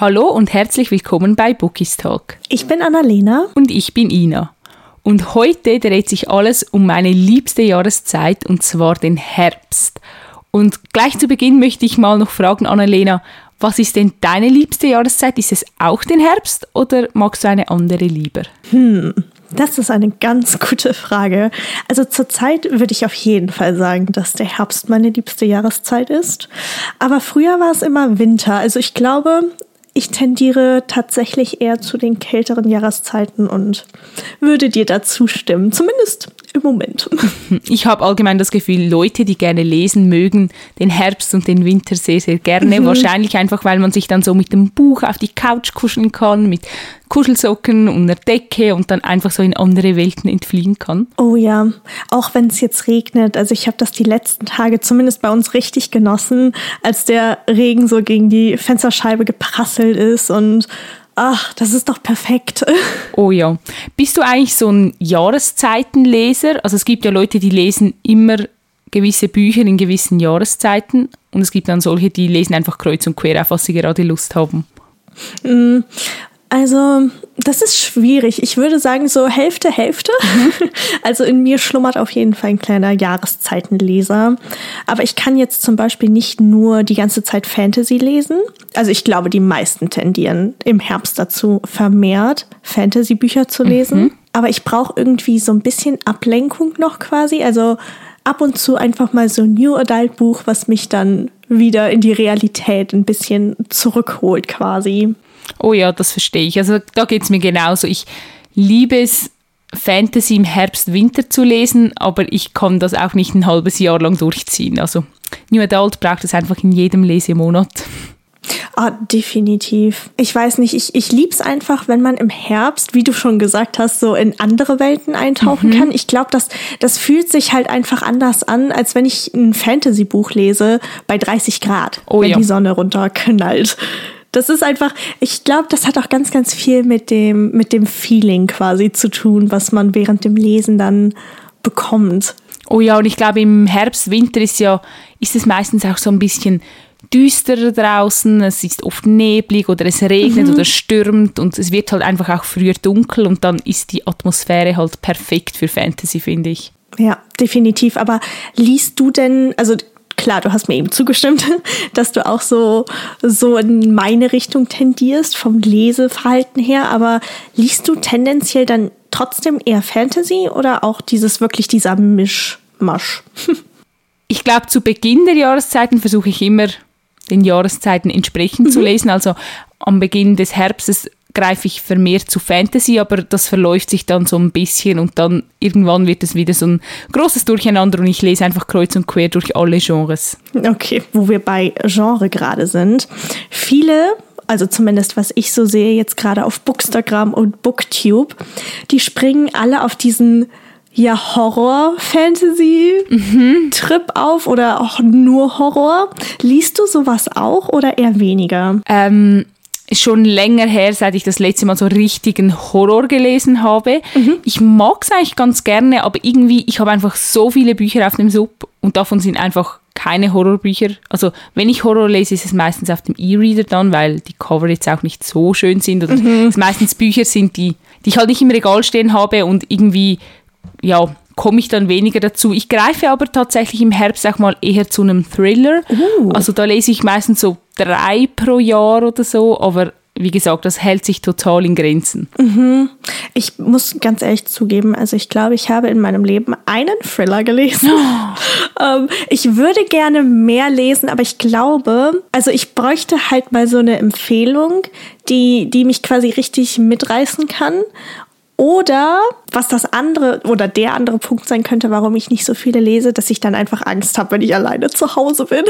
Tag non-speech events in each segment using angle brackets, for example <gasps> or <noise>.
Hallo und herzlich willkommen bei Bookies Talk. Ich bin Annalena. Und ich bin Ina. Und heute dreht sich alles um meine liebste Jahreszeit und zwar den Herbst. Und gleich zu Beginn möchte ich mal noch fragen, Annalena, was ist denn deine liebste Jahreszeit? Ist es auch den Herbst oder magst du eine andere lieber? Hm, das ist eine ganz gute Frage. Also zurzeit würde ich auf jeden Fall sagen, dass der Herbst meine liebste Jahreszeit ist. Aber früher war es immer Winter. Also ich glaube, ich tendiere tatsächlich eher zu den kälteren Jahreszeiten und würde dir da zustimmen. Zumindest im Moment. <laughs> Ich habe allgemein das Gefühl, Leute, die gerne lesen mögen, den Herbst und den Winter sehr, sehr gerne. Mhm. Wahrscheinlich einfach, weil man sich dann so mit dem Buch auf die Couch kuscheln kann, mit Kuschelsocken und einer Decke und dann einfach so in andere Welten entfliehen kann. Oh ja, auch wenn es jetzt regnet. Also ich habe das die letzten Tage zumindest bei uns richtig genossen, als der Regen so gegen die Fensterscheibe geprasselt ist und Ach, das ist doch perfekt. <laughs> Oh ja. Bist du eigentlich so ein Jahreszeitenleser? Also es gibt ja Leute, die lesen immer gewisse Bücher in gewissen Jahreszeiten und es gibt dann solche, die lesen einfach kreuz und quer auf, was sie gerade Lust haben. Mm, also, das ist schwierig. Ich würde sagen, so Hälfte, Hälfte. <laughs> Also in mir schlummert auf jeden Fall ein kleiner Jahreszeitenleser. Aber ich kann jetzt zum Beispiel nicht nur die ganze Zeit Fantasy lesen. Also ich glaube, die meisten tendieren im Herbst dazu, vermehrt Fantasy-Bücher zu lesen. Mhm. Aber ich brauche irgendwie so ein bisschen Ablenkung noch quasi. Also ab und zu einfach mal so ein New Adult Buch, was mich dann wieder in die Realität ein bisschen zurückholt quasi. Oh ja, das verstehe ich. Also da geht es mir genauso. Ich liebe es, Fantasy im Herbst, Winter zu lesen, aber ich kann das auch nicht ein halbes Jahr lang durchziehen. Also New Adult braucht es einfach in jedem Lesemonat. Ah, definitiv. Ich weiß nicht, ich, ich liebe es einfach, wenn man im Herbst, wie du schon gesagt hast, so in andere Welten eintauchen mhm. kann. Ich glaube, das, das fühlt sich halt einfach anders an, als wenn ich ein Fantasy-Buch lese bei 30 Grad, oh, wenn ja. die Sonne runterknallt. Das ist einfach, ich glaube, das hat auch ganz, ganz viel mit dem, mit dem Feeling quasi zu tun, was man während dem Lesen dann bekommt. Oh ja, und ich glaube, im Herbst, Winter ist ja, ist es meistens auch so ein bisschen düsterer draußen, es ist oft neblig oder es regnet mhm. oder stürmt und es wird halt einfach auch früher dunkel und dann ist die Atmosphäre halt perfekt für Fantasy, finde ich. Ja, definitiv. Aber liest du denn, also klar, du hast mir eben zugestimmt, <laughs> dass du auch so, so in meine Richtung tendierst, vom Leseverhalten her, aber liest du tendenziell dann trotzdem eher Fantasy oder auch dieses wirklich dieser Mischmasch? <laughs> Ich glaube, zu Beginn der Jahreszeiten versuche ich immer, den Jahreszeiten entsprechend mhm. zu lesen. Also am Beginn des Herbstes greife ich vermehrt zu Fantasy, aber das verläuft sich dann so ein bisschen und dann irgendwann wird es wieder so ein großes Durcheinander und ich lese einfach kreuz und quer durch alle Genres. Okay, wo wir bei Genre gerade sind. Viele also zumindest was ich so sehe jetzt gerade auf Bookstagram und Booktube, die springen alle auf diesen ja Horror-Fantasy-Trip mhm. auf oder auch nur Horror. Liest du sowas auch oder eher weniger? Ähm, schon länger her, seit ich das letzte Mal so richtigen Horror gelesen habe. Mhm. Ich mag es eigentlich ganz gerne, aber irgendwie, ich habe einfach so viele Bücher auf dem Sub und davon sind einfach keine Horrorbücher. Also wenn ich Horror lese, ist es meistens auf dem E-Reader dann, weil die Cover jetzt auch nicht so schön sind oder mhm. es meistens Bücher sind, die, die ich halt nicht im Regal stehen habe und irgendwie, ja, komme ich dann weniger dazu. Ich greife aber tatsächlich im Herbst auch mal eher zu einem Thriller. Uh. Also da lese ich meistens so drei pro Jahr oder so, aber wie gesagt, das hält sich total in Grenzen. Mhm. Ich muss ganz ehrlich zugeben, also ich glaube, ich habe in meinem Leben einen Thriller gelesen. Oh. <laughs> ähm, ich würde gerne mehr lesen, aber ich glaube, also ich bräuchte halt mal so eine Empfehlung, die, die mich quasi richtig mitreißen kann. Oder was das andere oder der andere Punkt sein könnte, warum ich nicht so viele lese, dass ich dann einfach Angst habe, wenn ich alleine zu Hause bin.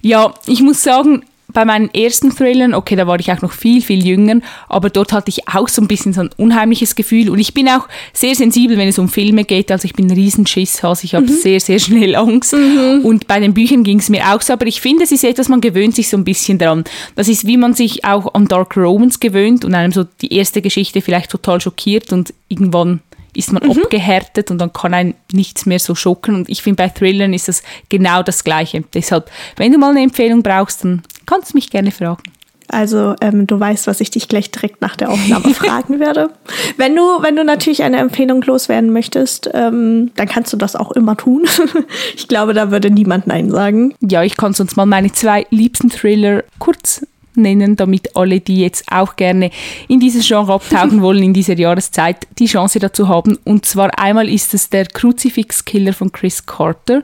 Ja, ich muss sagen, bei meinen ersten Thrillern, okay, da war ich auch noch viel, viel jünger, aber dort hatte ich auch so ein bisschen so ein unheimliches Gefühl und ich bin auch sehr sensibel, wenn es um Filme geht, also ich bin ein Riesenschisshas, ich habe mhm. sehr, sehr schnell Angst mhm. und bei den Büchern ging es mir auch so, aber ich finde, es ist etwas, man gewöhnt sich so ein bisschen dran. Das ist, wie man sich auch an Dark Romans gewöhnt und einem so die erste Geschichte vielleicht total schockiert und irgendwann ist man mhm. abgehärtet und dann kann ein nichts mehr so schocken. Und ich finde, bei Thrillern ist das genau das Gleiche. Deshalb, wenn du mal eine Empfehlung brauchst, dann kannst mich gerne fragen. Also ähm, du weißt, was ich dich gleich direkt nach der Aufnahme <laughs> fragen werde. Wenn du, wenn du natürlich eine Empfehlung loswerden möchtest, ähm, dann kannst du das auch immer tun. <laughs> ich glaube, da würde niemand Nein sagen. Ja, ich kann sonst mal meine zwei liebsten Thriller kurz nennen, damit alle, die jetzt auch gerne in dieses Genre abtauchen <laughs> wollen in dieser Jahreszeit, die Chance dazu haben. Und zwar einmal ist es der Crucifix-Killer von Chris Carter.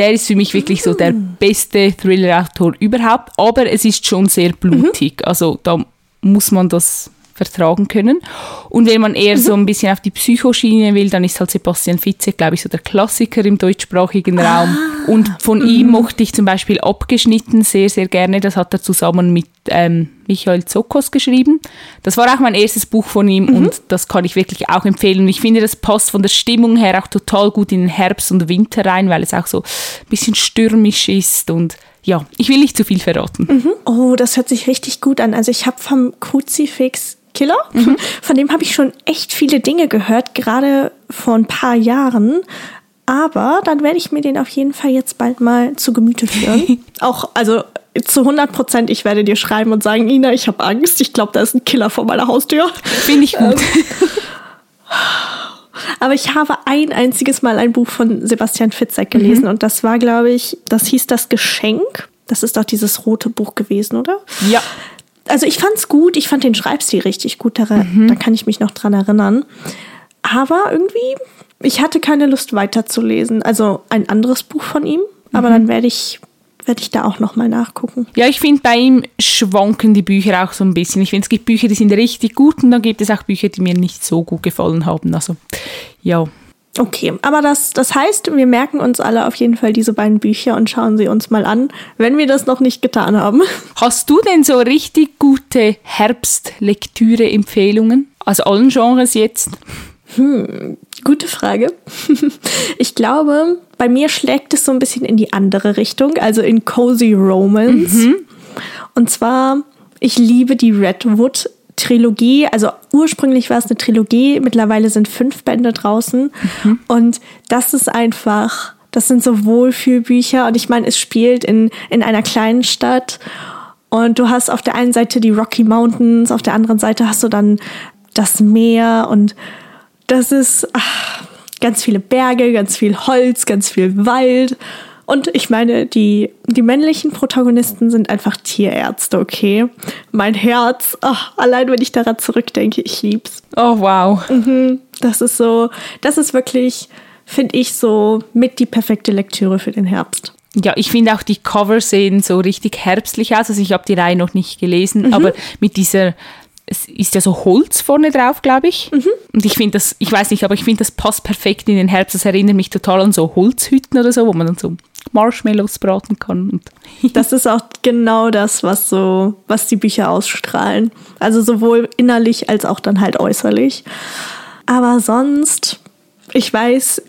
Der ist für mich wirklich so der beste Thriller-Autor überhaupt, aber es ist schon sehr blutig. Also da muss man das vertragen können. Und wenn man eher so ein bisschen auf die Psychoschiene will, dann ist halt Sebastian Fitze, glaube ich, so der Klassiker im deutschsprachigen ah. Raum. Und von ihm mhm. mochte ich zum Beispiel Abgeschnitten sehr, sehr gerne. Das hat er zusammen mit ähm, Michael Zokos geschrieben. Das war auch mein erstes Buch von ihm mhm. und das kann ich wirklich auch empfehlen. Und ich finde, das passt von der Stimmung her auch total gut in den Herbst und Winter rein, weil es auch so ein bisschen stürmisch ist und ja, ich will nicht zu viel verraten. Mhm. Oh, das hört sich richtig gut an. Also ich habe vom Kruzifix Killer. Mhm. Von dem habe ich schon echt viele Dinge gehört, gerade vor ein paar Jahren. Aber dann werde ich mir den auf jeden Fall jetzt bald mal zu Gemüte führen. <laughs> Auch, also zu 100 Prozent, ich werde dir schreiben und sagen, Ina, ich habe Angst. Ich glaube, da ist ein Killer vor meiner Haustür. Finde ich gut. Ähm, aber ich habe ein einziges Mal ein Buch von Sebastian Fitzek gelesen mhm. und das war, glaube ich, das hieß Das Geschenk. Das ist doch dieses rote Buch gewesen, oder? Ja also ich fand's gut, ich fand den Schreibstil richtig gut, da, mhm. da kann ich mich noch dran erinnern. Aber irgendwie, ich hatte keine Lust weiterzulesen. Also ein anderes Buch von ihm, aber mhm. dann werde ich werde ich da auch noch mal nachgucken. Ja, ich finde bei ihm schwanken die Bücher auch so ein bisschen. Ich finde, es gibt Bücher, die sind richtig gut und dann gibt es auch Bücher, die mir nicht so gut gefallen haben. Also ja. Okay, aber das, das heißt, wir merken uns alle auf jeden Fall diese beiden Bücher und schauen sie uns mal an, wenn wir das noch nicht getan haben. <laughs> Hast du denn so richtig gute Herbstlektüre-Empfehlungen? Also allen Genres jetzt? Hm, gute Frage. <laughs> Ich glaube, bei mir schlägt es so ein bisschen in die andere Richtung, also in Cozy Romance. Mhm. Und zwar, ich liebe die Redwood Trilogie, also ursprünglich war es eine Trilogie, mittlerweile sind fünf Bände draußen mhm. und das ist einfach, das sind so Wohlfühlbücher und ich meine, es spielt in, in einer kleinen Stadt und du hast auf der einen Seite die Rocky Mountains, auf der anderen Seite hast du dann das Meer und das ist ach, ganz viele Berge, ganz viel Holz, ganz viel Wald und ich meine, die, die männlichen Protagonisten sind einfach Tierärzte, okay? Mein Herz, oh, allein wenn ich daran zurückdenke, ich lieb's. Oh, wow. Mhm, das ist so, das ist wirklich, finde ich, so mit die perfekte Lektüre für den Herbst. Ja, ich finde auch die Cover sehen so richtig herbstlich aus. Also ich habe die Reihe noch nicht gelesen, mhm. aber mit dieser es ist ja so Holz vorne drauf, glaube ich. Mhm. Und ich finde das, ich weiß nicht, aber ich finde, das passt perfekt in den Herbst. Das erinnert mich total an so Holzhütten oder so, wo man dann so Marshmallows braten kann. <laughs> das ist auch genau das, was so, was die Bücher ausstrahlen. Also sowohl innerlich als auch dann halt äußerlich. Aber sonst, ich weiß,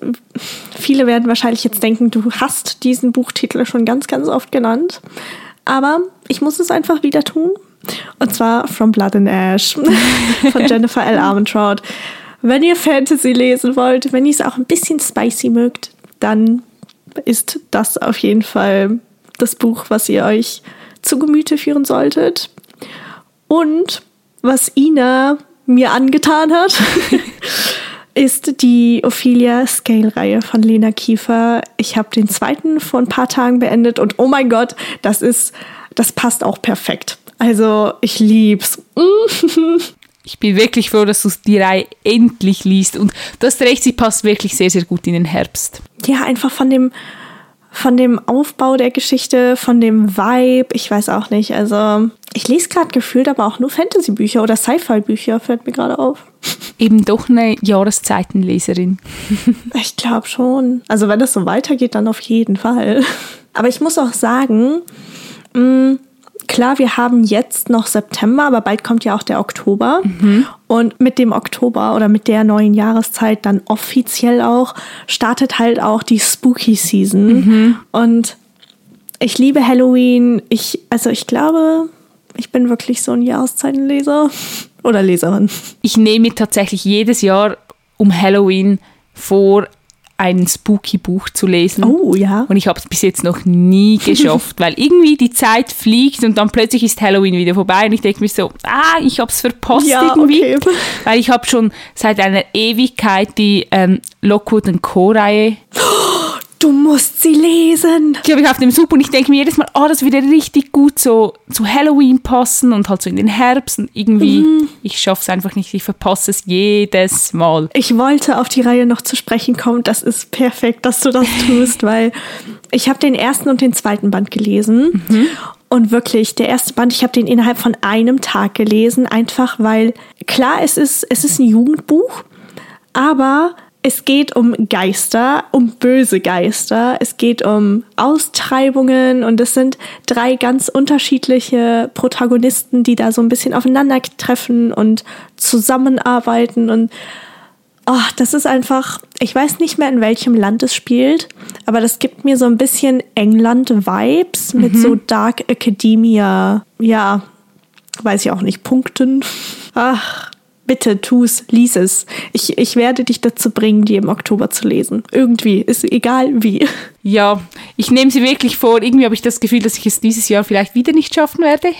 viele werden wahrscheinlich jetzt denken, du hast diesen Buchtitel schon ganz, ganz oft genannt. Aber ich muss es einfach wieder tun. Und zwar From Blood and Ash <laughs> von Jennifer L. Armentrout. Wenn ihr Fantasy lesen wollt, wenn ihr es auch ein bisschen spicy mögt, dann ist das auf jeden Fall das Buch, was ihr euch zu Gemüte führen solltet. Und was Ina mir angetan hat, <laughs> ist die Ophelia Scale-Reihe von Lena Kiefer. Ich habe den zweiten vor ein paar Tagen beendet und oh mein Gott, das ist, das passt auch perfekt. Also ich lieb's. <laughs> Ich bin wirklich froh, dass du die Reihe endlich liest. Und das recht, sie passt wirklich sehr, sehr gut in den Herbst. Ja, einfach von dem, von dem Aufbau der Geschichte, von dem Vibe, ich weiß auch nicht. Also, ich lese gerade gefühlt aber auch nur Fantasy-Bücher oder Sci-Fi-Bücher, fällt mir gerade auf. <laughs> Eben doch eine Jahreszeitenleserin. <laughs> ich glaube schon. Also, wenn das so weitergeht, dann auf jeden Fall. Aber ich muss auch sagen, mh, mm, klar, wir haben jetzt noch September, aber bald kommt ja auch der Oktober. Mhm. Und mit dem Oktober oder mit der neuen Jahreszeit dann offiziell auch startet halt auch die Spooky Season. Mhm. Und ich liebe Halloween. Ich, also ich glaube, ich bin wirklich so ein Jahreszeitenleser <laughs> oder Leserin. Ich nehme tatsächlich jedes Jahr um Halloween vor, ein spooky Buch zu lesen. Oh ja. Und ich habe es bis jetzt noch nie <laughs> geschafft, weil irgendwie die Zeit fliegt und dann plötzlich ist Halloween wieder vorbei und ich denke mir so, ah, ich habe es verpasst Ja, irgendwie. okay. Weil ich habe schon seit einer Ewigkeit die ähm, Lockwood Co-Reihe <gasps> <gasps> Du musst sie lesen. die habe ich auf dem Sub und ich denke mir jedes Mal, oh, das würde richtig gut so zu Halloween passen und halt so in den Herbst und irgendwie, Mhm. ich schaffe es einfach nicht, ich verpasse es jedes Mal. Ich wollte auf die Reihe noch zu sprechen kommen. Das ist perfekt, dass du das <laughs> tust, weil ich habe den ersten und den zweiten Band gelesen. Und wirklich, der erste Band, ich habe den innerhalb von einem Tag gelesen, einfach weil, klar, es ist, es ist ein Jugendbuch, aber es geht um Geister, um böse Geister. Es geht um Austreibungen und es sind drei ganz unterschiedliche Protagonisten, die da so ein bisschen aufeinandertreffen und zusammenarbeiten und Oh, das ist einfach, ich weiß nicht mehr, in welchem Land es spielt, aber das gibt mir so ein bisschen England-Vibes mit so Dark Academia, ja, weiß ich auch nicht, Punkten. Ach, bitte tu's, lies es. Ich, ich werde dich dazu bringen, die im Oktober zu lesen. Irgendwie, ist egal wie. Ja, ich nehme sie wirklich vor. Irgendwie habe ich das Gefühl, dass ich es dieses Jahr vielleicht wieder nicht schaffen werde.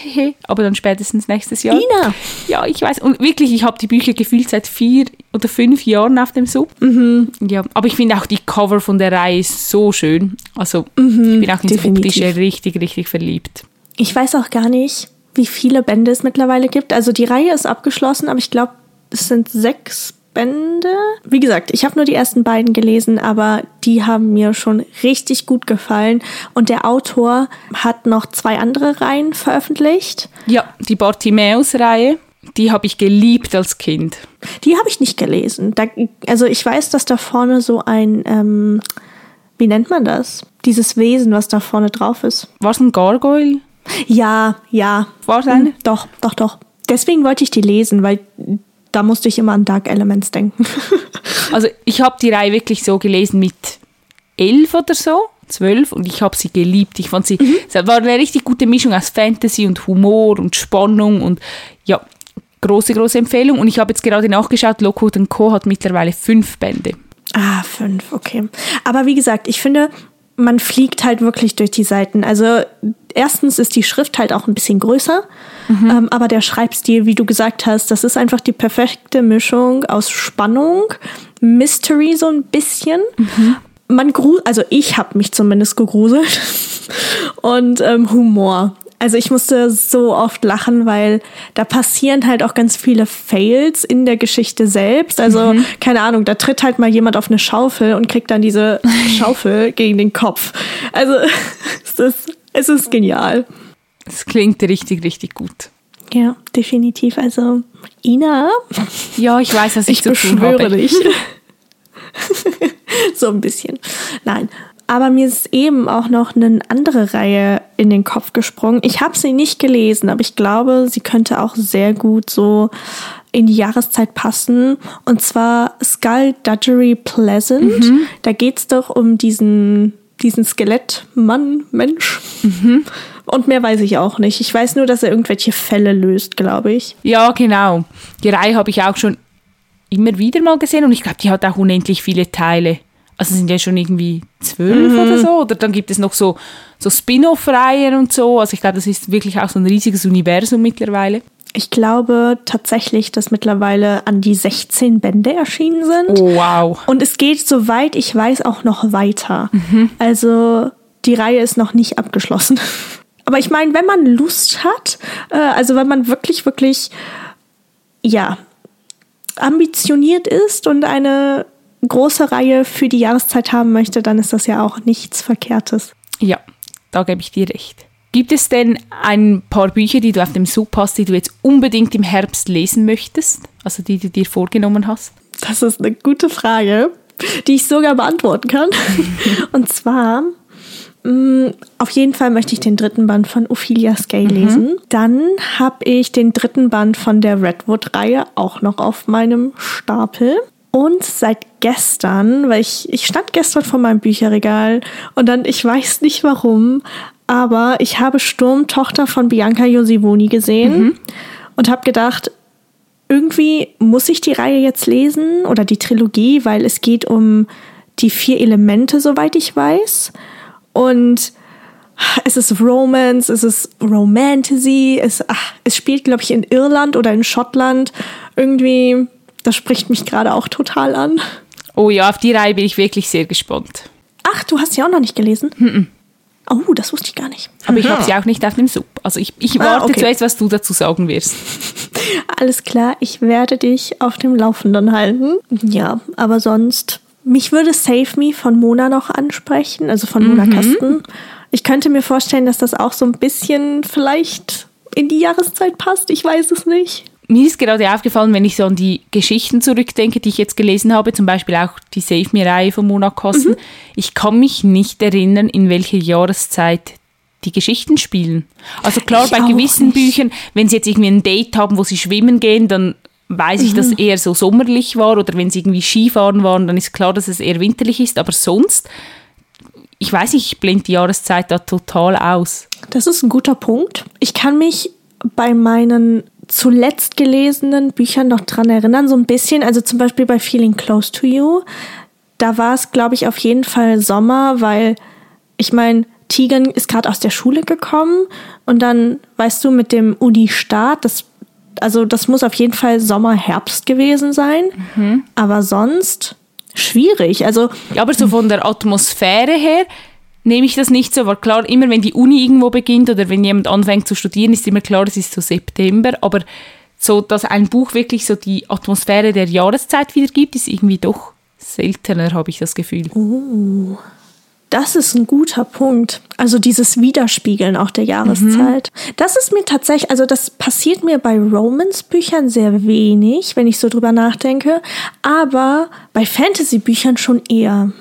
Aber dann spätestens nächstes Jahr. Ina! Ja, ich weiß. Und wirklich, ich habe die Bücher gefühlt seit vier oder fünf Jahren auf dem Sub. Mhm. Ja, aber ich finde auch die Cover von der Reihe so schön. Also, ich bin auch ins definitiv. Optische richtig, richtig verliebt. Ich weiß auch gar nicht, wie viele Bände es mittlerweile gibt. Also die Reihe ist abgeschlossen, aber ich glaube, es sind sechs Bände. Wie gesagt, ich habe nur die ersten beiden gelesen, aber die haben mir schon richtig gut gefallen. Und der Autor hat noch zwei andere Reihen veröffentlicht. Ja, die Bartimäus-Reihe, die habe ich geliebt als Kind. Die habe ich nicht gelesen. Da, also ich weiß, dass da vorne so ein, ähm, wie nennt man das? Dieses Wesen, was da vorne drauf ist. War es ein Gargoyle? Ja, ja. War es eine? Doch, doch, doch. Deswegen wollte ich die lesen, weil da musste ich immer an Dark Elements denken. <laughs> Also ich habe die Reihe wirklich so gelesen mit elf oder so, zwölf und ich habe sie geliebt. Ich fand sie, es war eine richtig gute Mischung aus Fantasy und Humor und Spannung und ja, große, große Empfehlung. Und ich habe jetzt gerade nachgeschaut, Lockwood Co. hat mittlerweile fünf Bände. ah, fünf, okay. Aber wie gesagt, ich finde, man fliegt halt wirklich durch die Seiten. Also erstens ist die Schrift halt auch ein bisschen größer, ähm, aber der Schreibstil, wie du gesagt hast, das ist einfach die perfekte Mischung aus Spannung, Mystery so ein bisschen. Man gru also ich habe mich zumindest gegruselt <laughs> und ähm, Humor. Also ich musste so oft lachen, weil da passieren halt auch ganz viele Fails in der Geschichte selbst. Also keine Ahnung, da tritt halt mal jemand auf eine Schaufel und kriegt dann diese <laughs> Schaufel gegen den Kopf. Also <laughs> es ist, es ist genial. Es klingt richtig, richtig gut. Ja, definitiv. Also Ina, Ja, ich weiß, was ich, ich zu tun beschwöre habe. dich. <laughs> so ein bisschen. Nein. Aber mir ist eben auch noch eine andere Reihe in den Kopf gesprungen. Ich habe sie nicht gelesen, aber ich glaube, sie könnte auch sehr gut so in die Jahreszeit passen. Und zwar Skullduggery Pleasant. Da geht's doch um diesen, diesen Skelettmann, Mensch. Und mehr weiß ich auch nicht. Ich weiß nur, dass er irgendwelche Fälle löst, glaube ich. Ja, genau. Die Reihe habe ich auch schon immer wieder mal gesehen und ich glaube, die hat auch unendlich viele Teile. Also sind ja schon irgendwie zwölf oder so. Oder dann gibt es noch so, so Spin-off-Reihen und so. Also ich glaube, das ist wirklich auch so ein riesiges Universum mittlerweile. Ich glaube tatsächlich, dass mittlerweile an die 16 Bände erschienen sind. Oh, wow. Und es geht, soweit ich weiß, auch noch weiter. Also die Reihe ist noch nicht abgeschlossen. <laughs> Aber ich meine, wenn man Lust hat, äh, also wenn man wirklich, wirklich, ja, ambitioniert ist und eine große Reihe für die Jahreszeit haben möchte, dann ist das ja auch nichts Verkehrtes. Ja, da gebe ich dir recht. Gibt es denn ein paar Bücher, die du auf dem Sub hast, die du jetzt unbedingt im Herbst lesen möchtest? Also die du dir vorgenommen hast? Das ist eine gute Frage, die ich sogar beantworten kann. <laughs> Und zwar, mh, auf jeden Fall möchte ich den dritten Band von Ophelia Skay lesen. Dann habe ich den dritten Band von der Redwood-Reihe auch noch auf meinem Stapel. Und seit gestern, weil ich, ich stand gestern vor meinem Bücherregal und dann, ich weiß nicht warum, aber ich habe Sturmtochter von Bianca Josivoni gesehen und habe gedacht, irgendwie muss ich die Reihe jetzt lesen oder die Trilogie, weil es geht um die vier Elemente, soweit ich weiß. Und es ist Romance, es ist Romantasy, es, ach, es spielt, glaube ich, in Irland oder in Schottland. Irgendwie, das spricht mich gerade auch total an. Oh ja, auf die Reihe bin ich wirklich sehr gespannt. Ach, du hast sie auch noch nicht gelesen? Mhm. Oh, das wusste ich gar nicht. Aber ich habe sie auch nicht auf dem Sub. Also ich, ich Ah, warte okay. zuerst, was du dazu sagen wirst. <laughs> Alles klar, ich werde dich auf dem Laufenden halten. Ja, aber sonst, mich würde Save Me von Mona noch ansprechen, also von Mona Kasten. Ich könnte mir vorstellen, dass das auch so ein bisschen vielleicht in die Jahreszeit passt. Ich weiß es nicht. Mir ist gerade aufgefallen, wenn ich so an die Geschichten zurückdenke, die ich jetzt gelesen habe, zum Beispiel auch die Save Me-Reihe von Mona Kosten, ich kann mich nicht erinnern, in welcher Jahreszeit die Geschichten spielen. Also klar, Ich bei gewissen nicht. Büchern, wenn sie jetzt irgendwie ein Date haben, wo sie schwimmen gehen, dann weiß ich, dass eher so sommerlich war oder wenn sie irgendwie Skifahren waren, dann ist klar, dass es eher winterlich ist, aber sonst, ich weiß nicht, ich blende die Jahreszeit da total aus. Das ist ein guter Punkt. Ich kann mich bei meinen zuletzt gelesenen Büchern noch dran erinnern, so ein bisschen. Also zum Beispiel bei Feeling Close to You. Da war es, glaube ich, auf jeden Fall Sommer, weil ich meine, Tegan ist gerade aus der Schule gekommen und dann, weißt du, mit dem Uni-Start, das, also das muss auf jeden Fall Sommer, Herbst gewesen sein. Aber sonst schwierig. Also Ja, aber so von der Atmosphäre her nehme ich das nicht so, weil klar, immer wenn die Uni irgendwo beginnt oder wenn jemand anfängt zu studieren, ist immer klar, es ist so September, aber so, dass ein Buch wirklich so die Atmosphäre der Jahreszeit wiedergibt, ist irgendwie doch seltener, habe ich das Gefühl. Das ist ein guter Punkt. Also dieses Widerspiegeln auch der Jahreszeit. Das ist mir tatsächlich, also das passiert mir bei Romance-Büchern sehr wenig, wenn ich so drüber nachdenke, aber bei Fantasy-Büchern schon eher.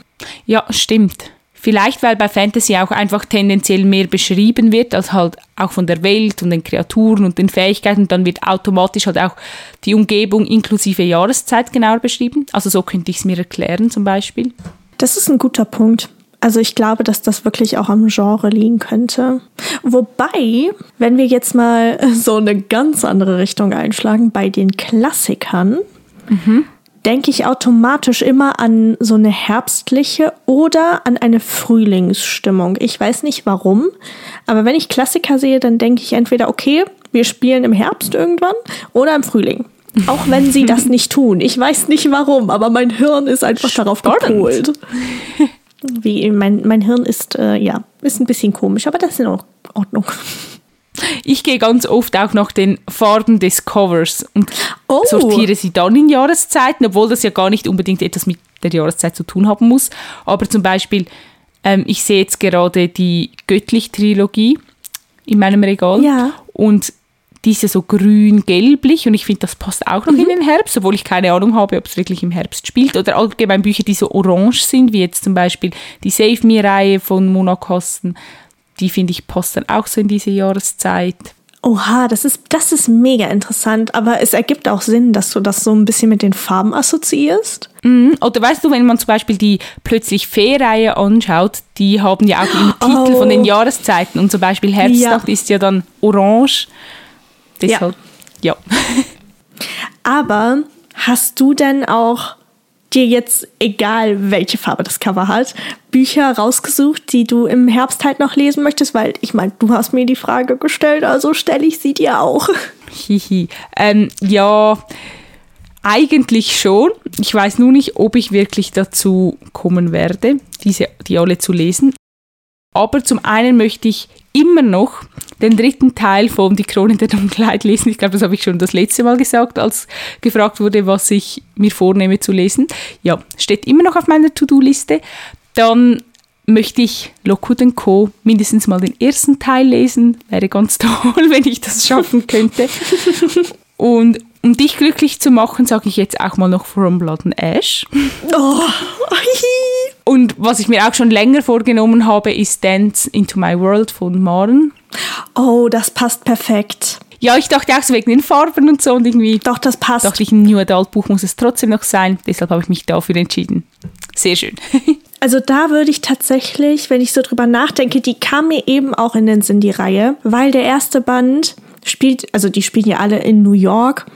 Ja, stimmt. Vielleicht, weil bei Fantasy auch einfach tendenziell mehr beschrieben wird, als halt auch von der Welt und den Kreaturen und den Fähigkeiten. Dann wird automatisch halt auch die Umgebung inklusive Jahreszeit genauer beschrieben. Also so könnte ich es mir erklären zum Beispiel. Das ist ein guter Punkt. Also ich glaube, dass das wirklich auch am Genre liegen könnte. Wobei, wenn wir jetzt mal so eine ganz andere Richtung einschlagen, bei den Klassikern, denke ich automatisch immer an so eine herbstliche oder an eine Frühlingsstimmung. Ich weiß nicht warum, aber wenn ich Klassiker sehe, dann denke ich entweder, okay, wir spielen im Herbst irgendwann oder im Frühling. Auch wenn sie das nicht tun. Ich weiß nicht warum, aber mein Hirn ist einfach darauf Spannend. gepolt. Wie, mein, mein Hirn ist, äh, ja, ist ein bisschen komisch, aber das ist in Ordnung. Ich gehe ganz oft auch nach den Farben des Covers und Oh. sortiere sie dann in Jahreszeiten, obwohl das ja gar nicht unbedingt etwas mit der Jahreszeit zu tun haben muss. Aber zum Beispiel, ähm, ich sehe jetzt gerade die Göttlich-Trilogie in meinem Regal. Ja. Und die ist ja so grün-gelblich und ich finde, das passt auch noch in den Herbst, obwohl ich keine Ahnung habe, ob es wirklich im Herbst spielt. Oder allgemein Bücher, die so orange sind, wie jetzt zum Beispiel die Save Me-Reihe von Mona Kosten. Die finde ich passt dann auch so in diese Jahreszeit. Oha, das ist, das ist mega interessant, aber es ergibt auch Sinn, dass du das so ein bisschen mit den Farben assoziierst. Mhm. Oder weißt du, wenn man zum Beispiel die plötzlich Fee-Reihe anschaut, die haben ja auch im Titel Oh. von den Jahreszeiten und zum Beispiel Herbstnacht ist ja dann orange. Deshalb, ja. <laughs> Aber hast du denn auch dir jetzt, egal welche Farbe das Cover hat, Bücher rausgesucht, die du im Herbst halt noch lesen möchtest? Weil ich meine, du hast mir die Frage gestellt, also stelle ich sie dir auch. <laughs> Hihi. Ähm, ja, eigentlich schon. Ich weiß nur nicht, ob ich wirklich dazu kommen werde, diese, die alle zu lesen. Aber zum einen möchte ich immer noch den dritten Teil von Die Kronen der Dunkelheit lesen. Ich glaube, das habe ich schon das letzte Mal gesagt, als gefragt wurde, was ich mir vornehme zu lesen. Ja, steht immer noch auf meiner To-Do-Liste. Dann möchte ich Lockwood Co. mindestens mal den ersten Teil lesen. Wäre ganz <laughs> toll, wenn ich das schaffen könnte. Und um dich glücklich zu machen, sage ich jetzt auch mal noch From Blood and Ash. Oh, <laughs> Und was ich mir auch schon länger vorgenommen habe, ist Dance into My World von Maren. oh, das passt perfekt. Ja, ich dachte auch so wegen den Farben und so und irgendwie Doch, das passt. dachte ich, ein New Adult Buch muss es trotzdem noch sein. Deshalb habe ich mich dafür entschieden. Sehr schön. <laughs> Also da würde ich tatsächlich, wenn ich so drüber nachdenke, die kam mir eben auch in den Sinn, die Reihe, weil der erste Band spielt, also die spielen ja alle in New York,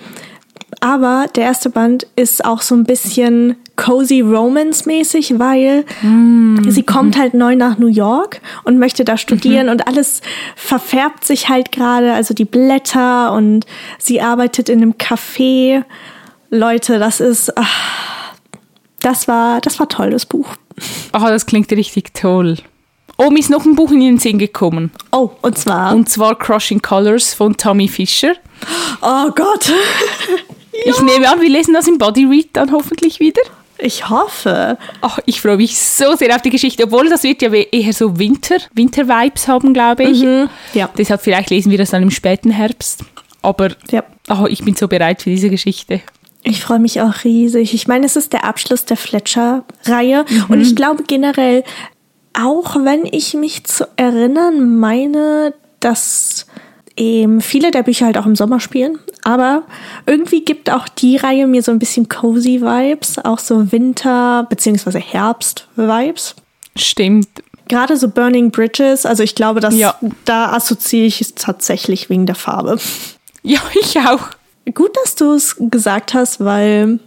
Aber der erste Band ist auch so ein bisschen cozy romance mäßig, weil mm. sie kommt halt neu nach New York und möchte da studieren mhm. und alles verfärbt sich halt gerade, also die Blätter und sie arbeitet in einem Café. Leute, das ist ach, das war das war toll das Buch. Ach, das klingt richtig toll. Oh, mir ist noch ein Buch in den Sinn gekommen. Oh, und zwar? Und zwar Crushing Colors von Tommy Fischer. Oh Gott. <laughs> ja. Ich nehme an, wir lesen das im Body Read dann hoffentlich wieder. Ich hoffe. Ach, ich freue mich so sehr auf die Geschichte, obwohl das wird ja eher so Winter, Winter-Vibes haben, glaube ich. Mhm. Ja. Deshalb vielleicht lesen wir das dann im späten Herbst. Aber ja. oh, ich bin so bereit für diese Geschichte. Ich freue mich auch riesig. Ich meine, es ist der Abschluss der Fletcher-Reihe mhm. und ich glaube generell, auch wenn ich mich zu erinnern meine, dass eben viele der Bücher halt auch im Sommer spielen. Aber irgendwie gibt auch die Reihe mir so ein bisschen cozy Vibes, auch so Winter- bzw. Herbst-Vibes. Stimmt. Gerade so Burning Bridges, also ich glaube, dass ja. da assoziiere ich es tatsächlich wegen der Farbe. <laughs> Ja, ich auch. Gut, dass du es gesagt hast, weil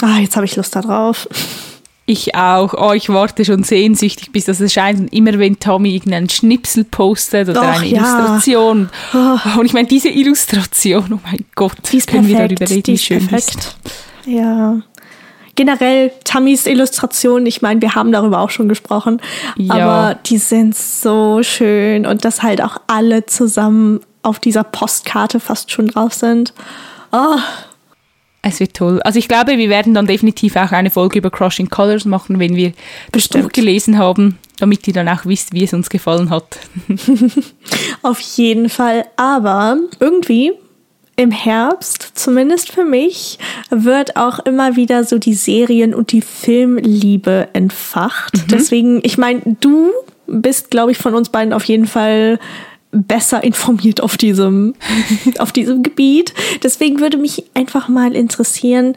ah, jetzt habe ich Lust darauf. Ich auch. Oh, ich warte schon sehnsüchtig, bis das erscheint. Und immer wenn Tommy irgendeinen Schnipsel postet oder Och, eine ja. Illustration. Oh. Und ich meine, diese Illustration, oh mein Gott, die ist können perfekt. wir darüber reden, wie schön perfekt. ist. Ja. Generell Tammys Illustrationen, ich meine, wir haben darüber auch schon gesprochen, ja. aber die sind so schön und dass halt auch alle zusammen auf dieser Postkarte fast schon drauf sind. Oh, es wird toll. Also ich glaube, wir werden dann definitiv auch eine Folge über Crushing Colors machen, wenn wir Bestimmt. das Buch gelesen haben, damit ihr dann auch wisst, wie es uns gefallen hat. <laughs> Auf jeden Fall. Aber irgendwie im Herbst, zumindest für mich, wird auch immer wieder so die Serien- und die Filmliebe entfacht. Mhm. Deswegen, ich meine, du bist, glaube ich, von uns beiden auf jeden Fall besser informiert auf diesem, <laughs> auf diesem Gebiet. Deswegen würde mich einfach mal interessieren,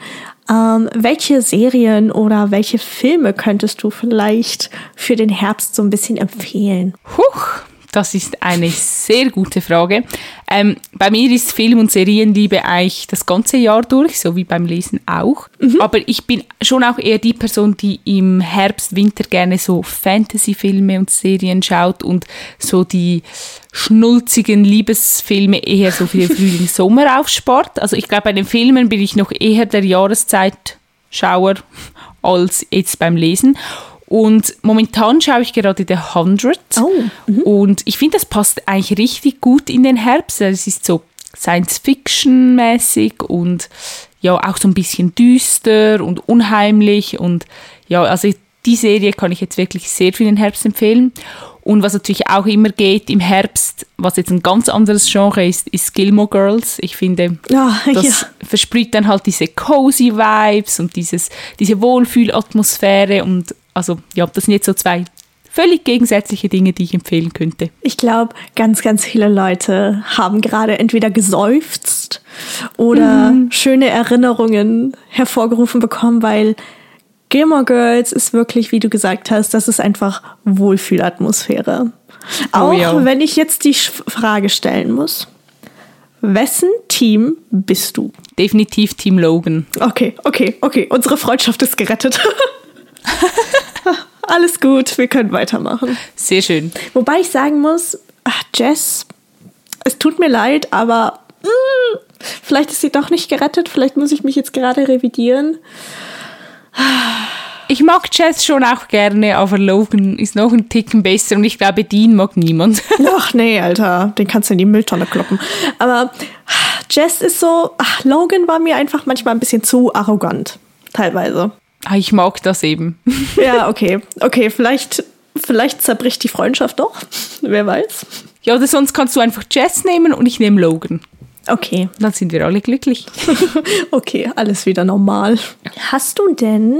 ähm, welche Serien oder welche Filme könntest du vielleicht für den Herbst so ein bisschen empfehlen? Huch, das ist eine sehr gute Frage. Ähm, bei mir ist Film- und Serienliebe eigentlich das ganze Jahr durch, so wie beim Lesen auch. Mhm. Aber ich bin schon auch eher die Person, die im Herbst, Winter gerne so Fantasy-Filme und Serien schaut und so die schnulzigen Liebesfilme eher so für den <laughs> Frühling, Sommer aufspart. Also ich glaube, bei den Filmen bin ich noch eher der Jahreszeitschauer als jetzt beim Lesen. Und momentan schaue ich gerade The 100. Oh, mhm. und ich finde, das passt eigentlich richtig gut in den Herbst. Es ist so Science-Fiction-mäßig und ja, auch so ein bisschen düster und unheimlich. Und ja, also die Serie kann ich jetzt wirklich sehr für den Herbst empfehlen. Und was natürlich auch immer geht im Herbst, was jetzt ein ganz anderes Genre ist, ist Gilmore Girls. Ich finde, oh, <laughs> das ja. versprüht dann halt diese cozy Vibes und dieses, diese Wohlfühlatmosphäre und also ja, das sind jetzt so zwei völlig gegensätzliche Dinge, die ich empfehlen könnte. Ich glaube, ganz, ganz viele Leute haben gerade entweder geseufzt oder mhm. schöne Erinnerungen hervorgerufen bekommen, weil Gilmore Girls ist wirklich, wie du gesagt hast, das ist einfach Wohlfühlatmosphäre. Oh, Auch ja. wenn ich jetzt die Frage stellen muss. Wessen Team bist du? Definitiv Team Logan. Okay, okay, okay. Unsere Freundschaft ist gerettet. <laughs> Alles gut, wir können weitermachen. Sehr schön. Wobei ich sagen muss, ach, Jess, es tut mir leid, aber mh, mm, vielleicht ist sie doch nicht gerettet. Vielleicht muss ich mich jetzt gerade revidieren. Ich mag Jess schon auch gerne, aber Logan ist noch ein Ticken besser und ich glaube, Dean mag niemand. <laughs> Ach nee, Alter, den kannst du in die Mülltonne kloppen. Aber Jess ist so, ach, Logan war mir einfach manchmal ein bisschen zu arrogant, teilweise. Ah, ich mag das eben. <laughs> Ja, okay. Okay, vielleicht, vielleicht zerbricht die Freundschaft doch. Wer weiß. Ja, oder sonst kannst du einfach Jess nehmen und ich nehme Logan. Okay. Dann sind wir alle glücklich. <laughs> okay, alles wieder normal. Hast du denn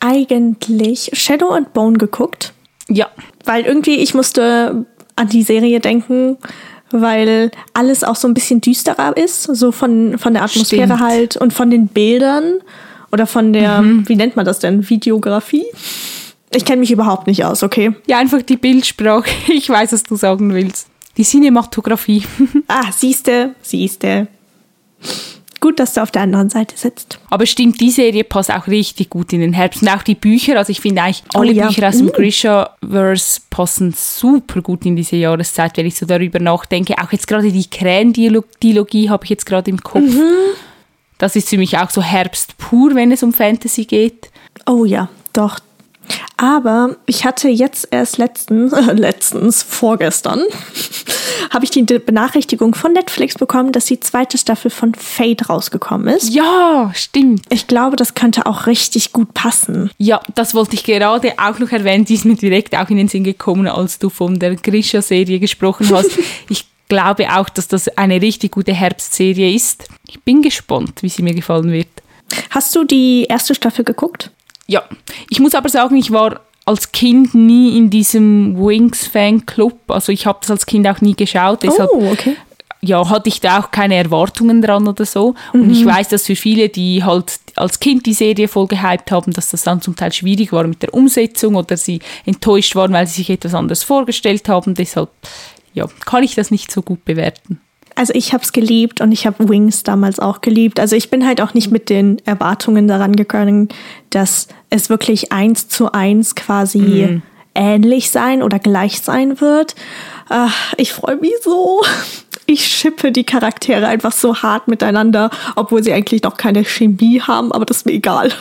eigentlich Shadow and Bone geguckt? Ja. Weil irgendwie, ich musste an die Serie denken, weil alles auch so ein bisschen düsterer ist, so von, von der Atmosphäre Stimmt. halt und von den Bildern. Oder von der, mhm. wie nennt man das denn? Videografie? Ich kenne mich überhaupt nicht aus, okay? Ja, einfach die Bildsprache. <laughs> Ich weiß, was du sagen willst. Die Cinematografie. <laughs> ah, siehste, siehste. Gut, gut, dass du auf der anderen Seite sitzt. Aber stimmt, die Serie passt auch richtig gut in den Herbst. Und auch die Bücher, also ich finde eigentlich alle Oh ja. Bücher aus dem Mm. Grisha-Verse passen super gut in diese Jahreszeit, wenn ich so darüber nachdenke. Auch jetzt gerade die Krähen-Dilogie habe ich jetzt gerade im Kopf. Mhm. Das ist für mich auch so Herbst pur, wenn es um Fantasy geht. Oh ja, doch. Aber ich hatte jetzt erst letztens, <laughs> letztens, vorgestern, <laughs> habe ich die Benachrichtigung von Netflix bekommen, dass die zweite Staffel von Fate rausgekommen ist. Ja, stimmt. Ich glaube, das könnte auch richtig gut passen. Ja, das wollte ich gerade auch noch erwähnen. Die ist mir direkt auch in den Sinn gekommen, als du von der Grisha-Serie gesprochen hast. <laughs> ich glaube auch, dass das eine richtig gute Herbstserie ist. Ich bin gespannt, wie sie mir gefallen wird. Hast du die erste Staffel geguckt? Ja, ich muss aber sagen, ich war als Kind nie in diesem Wings-Fan-Club. Also ich habe das als Kind auch nie geschaut. Deshalb oh, okay. ja, hatte ich da auch keine Erwartungen dran oder so. Und ich weiß, dass für viele, die halt als Kind die Serie voll gehypt haben, dass das dann zum Teil schwierig war mit der Umsetzung oder sie enttäuscht waren, weil sie sich etwas anderes vorgestellt haben. Deshalb ja, kann ich das nicht so gut bewerten. Also ich habe es geliebt und ich habe Wings damals auch geliebt. Also ich bin halt auch nicht mit den Erwartungen daran gegangen, dass es wirklich eins zu eins quasi ähnlich sein oder gleich sein wird. Ach, ich freue mich so. Ich schippe die Charaktere einfach so hart miteinander, obwohl sie eigentlich noch keine Chemie haben, aber das ist mir egal.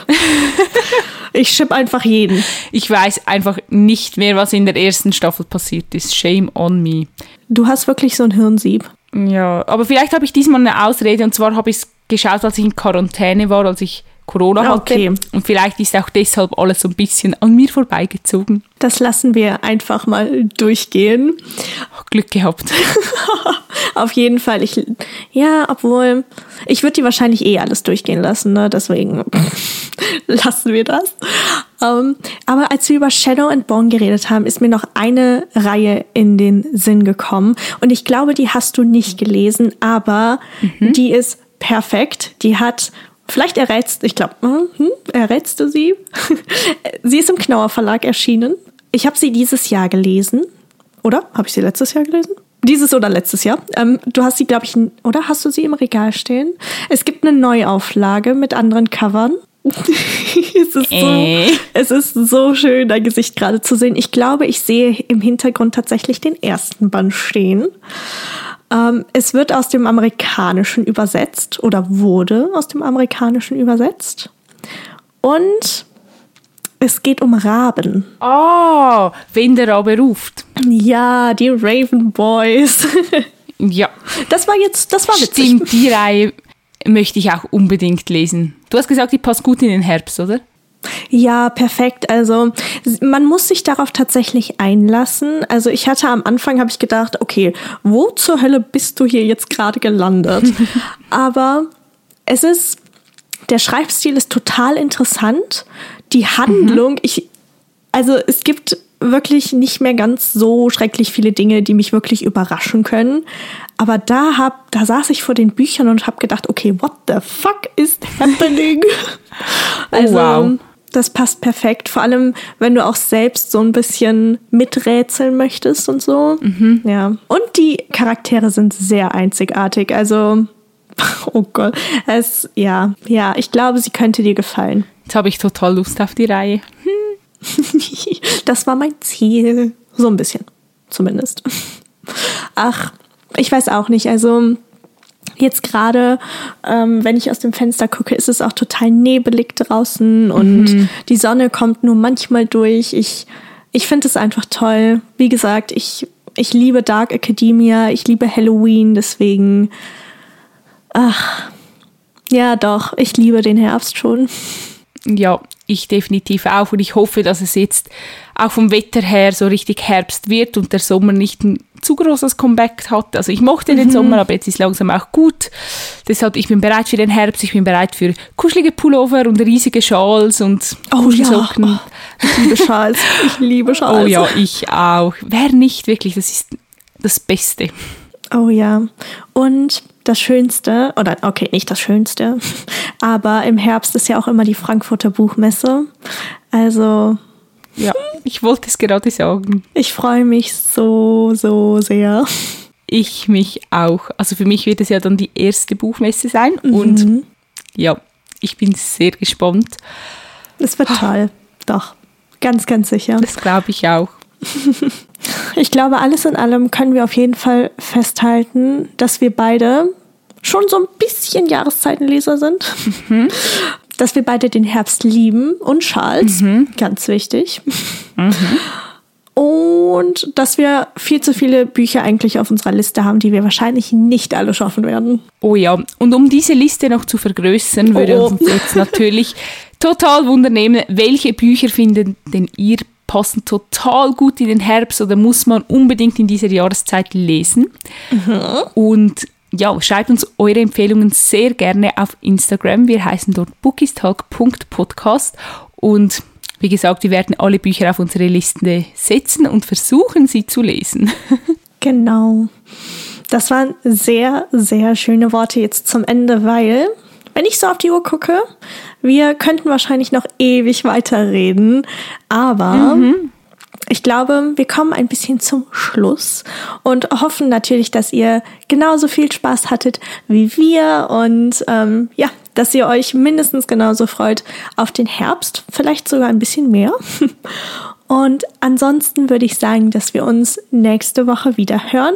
<laughs> ich schipp einfach jeden. Ich weiß einfach nicht mehr, was in der ersten Staffel passiert ist. Shame on me. Du hast wirklich so ein Hirnsieb. Ja, aber vielleicht habe ich diesmal eine Ausrede und zwar habe ich es geschaut, als ich in Quarantäne war, als ich Corona hatte. Okay. Und vielleicht ist auch deshalb alles so ein bisschen an mir vorbeigezogen. Das lassen wir einfach mal durchgehen. Glück gehabt. <laughs> Auf jeden Fall. Ich, ja, obwohl, ich würde die wahrscheinlich eh alles durchgehen lassen, ne? Deswegen <laughs> lassen wir das. Ähm, aber als wir über Shadow and Bone geredet haben, ist mir noch eine Reihe in den Sinn gekommen. Und ich glaube, die hast du nicht gelesen, aber die ist perfekt. Die hat Vielleicht errätst, ich glaube, hm, errätst du sie? <laughs> sie ist im Knauer Verlag erschienen. Ich habe sie dieses Jahr gelesen. Oder? Habe ich sie letztes Jahr gelesen? Dieses oder letztes Jahr. Ähm, du hast sie, glaube ich, oder hast du sie im Regal stehen? Es gibt eine Neuauflage mit anderen Covern. <laughs> es, ist so, Äh. es ist so schön, dein Gesicht gerade zu sehen. Ich glaube, ich sehe im Hintergrund tatsächlich den ersten Band stehen. Ähm, es wird aus dem Amerikanischen übersetzt oder wurde aus dem Amerikanischen übersetzt. Und es geht um Raben. Ah, wenn der Rabe ruft. Ja, die Raven Boys. <laughs> Ja, Das war jetzt, das war witzig. stimmt, die Reihe möchte ich auch unbedingt lesen. Du hast gesagt, die passt gut in den Herbst, oder? Ja, perfekt. Also man muss sich darauf tatsächlich einlassen. Also ich hatte am Anfang habe ich gedacht, okay, wo zur Hölle bist du hier jetzt gerade gelandet? <laughs> Aber es ist der Schreibstil ist total interessant. Die Handlung, ich also es gibt wirklich nicht mehr ganz so schrecklich viele Dinge, die mich wirklich überraschen können. Aber da hab, da saß ich vor den Büchern und habe gedacht, okay, what the fuck is happening? <laughs> Also, wow. Das passt perfekt. Vor allem, wenn du auch selbst so ein bisschen miträtseln möchtest und so. Ja. Und die Charaktere sind sehr einzigartig. Also, <laughs> oh Gott. Es, ja, ja, ich glaube, sie könnte dir gefallen. Jetzt habe ich total Lust auf die Reihe. <laughs> das war mein Ziel. So ein bisschen, zumindest. Ach, ich weiß auch nicht. Also jetzt gerade, ähm, wenn ich aus dem Fenster gucke, ist es auch total nebelig draußen und die Sonne kommt nur manchmal durch. Ich, ich finde es einfach toll. Wie gesagt, ich, ich liebe Dark Academia, ich liebe Halloween, deswegen. Ach, ja, doch, ich liebe den Herbst schon. Ja, ich definitiv auch. Und ich hoffe, dass es jetzt auch vom Wetter her so richtig Herbst wird und der Sommer nicht ein zu großes Comeback hat. Also ich mochte den Sommer, aber jetzt ist langsam auch gut. Deshalb, ich bin bereit für den Herbst. Ich bin bereit für kuschelige Pullover und riesige Schals und Kuschelsocken. Ich liebe Schals. Ich liebe Schals. <laughs> Oh ja, ich auch. Wer nicht wirklich, das ist das Beste. Oh ja. Und das Schönste, oder okay, nicht das Schönste, <laughs> aber im Herbst ist ja auch immer die Frankfurter Buchmesse. Also Ja, <laughs> ich wollte es gerade sagen. ich freue mich so, so sehr. Ich mich auch. Also für mich wird es ja dann die erste Buchmesse sein mhm. und ja, ich bin sehr gespannt. Es wird <laughs> toll. Doch, ganz, ganz sicher. Das glaube ich auch. Ich glaube, alles in allem können wir auf jeden Fall festhalten, dass wir beide schon so ein bisschen Jahreszeitenleser sind. Mhm. Dass wir beide den Herbst lieben und Charles, mhm. ganz wichtig. Mhm. Und dass wir viel zu viele Bücher eigentlich auf unserer Liste haben, die wir wahrscheinlich nicht alle schaffen werden. Oh ja, und um diese Liste noch zu vergrößern, würde oh. uns jetzt natürlich <laughs> total wundernehmen, welche Bücher finden denn ihr passen total gut in den Herbst oder muss man unbedingt in dieser Jahreszeit lesen? Mhm. Und ja, schreibt uns eure Empfehlungen sehr gerne auf Instagram. Wir heißen dort bookistalk.podcast und wie gesagt, wir werden alle Bücher auf unsere Liste setzen und versuchen, sie zu lesen. <laughs> genau. Das waren sehr, sehr schöne Worte jetzt zum Ende, weil, wenn ich so auf die Uhr gucke, wir könnten wahrscheinlich noch ewig weiterreden, aber mhm. ich glaube, wir kommen ein bisschen zum Schluss und hoffen natürlich, dass ihr genauso viel Spaß hattet wie wir und ähm, ja, dass ihr euch mindestens genauso freut auf den Herbst, vielleicht sogar ein bisschen mehr. <laughs> Und ansonsten würde ich sagen, dass wir uns nächste Woche wieder hören.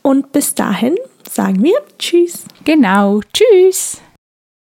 Und bis dahin sagen wir Tschüss. Genau, Tschüss.